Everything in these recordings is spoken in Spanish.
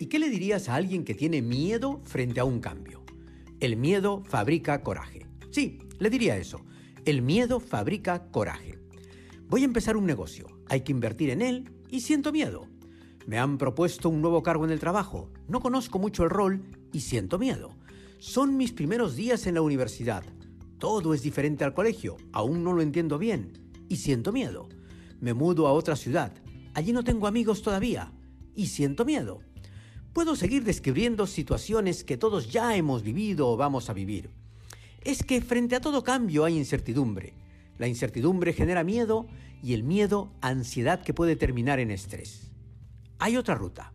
¿Y qué le dirías a alguien que tiene miedo frente a un cambio? El miedo fabrica coraje. Sí, le diría eso. El miedo fabrica coraje. Voy a empezar un negocio, hay que invertir en él y siento miedo. Me han propuesto un nuevo cargo en el trabajo, no conozco mucho el rol y siento miedo. Son mis primeros días en la universidad. Todo es diferente al colegio, aún no lo entiendo bien y siento miedo. Me mudo a otra ciudad, allí no tengo amigos todavía y siento miedo. Puedo seguir describiendo situaciones que todos ya hemos vivido o vamos a vivir. Es que frente a todo cambio hay incertidumbre. La incertidumbre genera miedo y el miedo ansiedad que puede terminar en estrés. Hay otra ruta,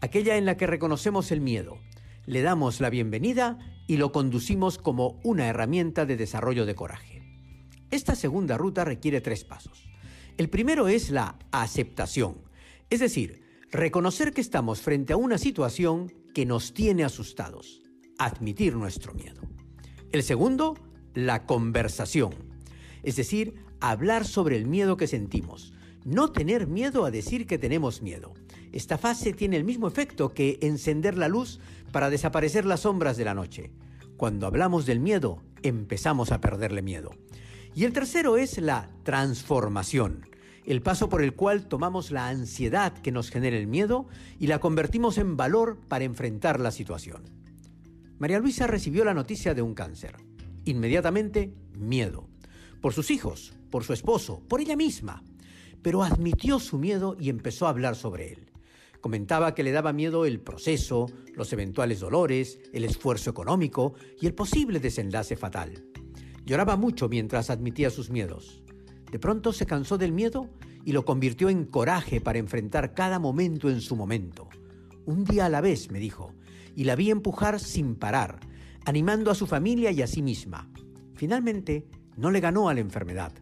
aquella en la que reconocemos el miedo, le damos la bienvenida y lo conducimos como una herramienta de desarrollo de coraje. Esta segunda ruta requiere tres pasos. El primero es la aceptación, es decir, reconocer que estamos frente a una situación que nos tiene asustados, admitir nuestro miedo. El segundo, la conversación, es decir, hablar sobre el miedo que sentimos, no tener miedo a decir que tenemos miedo. Esta fase tiene el mismo efecto que encender la luz para desaparecer las sombras de la noche. Cuando hablamos del miedo, empezamos a perderle miedo. Y el tercero es la transformación, el paso por el cual tomamos la ansiedad que nos genera el miedo y la convertimos en valor para enfrentar la situación. María Luisa recibió la noticia de un cáncer. Inmediatamente, miedo. Por sus hijos, por su esposo, por ella misma pero admitió su miedo y empezó a hablar sobre él. Comentaba que le daba miedo el proceso, los eventuales dolores, el esfuerzo económico y el posible desenlace fatal. Lloraba mucho mientras admitía sus miedos. De pronto se cansó del miedo y lo convirtió en coraje para enfrentar cada momento en su momento. Un día a la vez, me dijo, y la vi empujar sin parar, animando a su familia y a sí misma. Finalmente, no le ganó a la enfermedad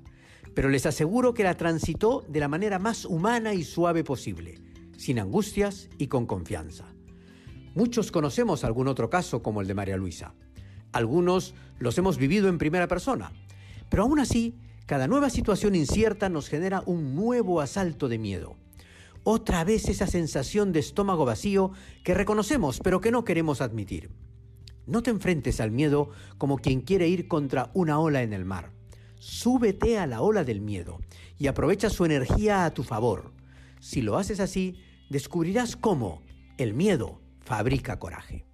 pero les aseguro que la transitó de la manera más humana y suave posible, sin angustias y con confianza. Muchos conocemos algún otro caso como el de María Luisa. Algunos los hemos vivido en primera persona, pero aún así, cada nueva situación incierta nos genera un nuevo asalto de miedo. Otra vez esa sensación de estómago vacío que reconocemos pero que no queremos admitir. No te enfrentes al miedo como quien quiere ir contra una ola en el mar. Súbete a la ola del miedo y aprovecha su energía a tu favor. Si lo haces así, descubrirás cómo el miedo fabrica coraje.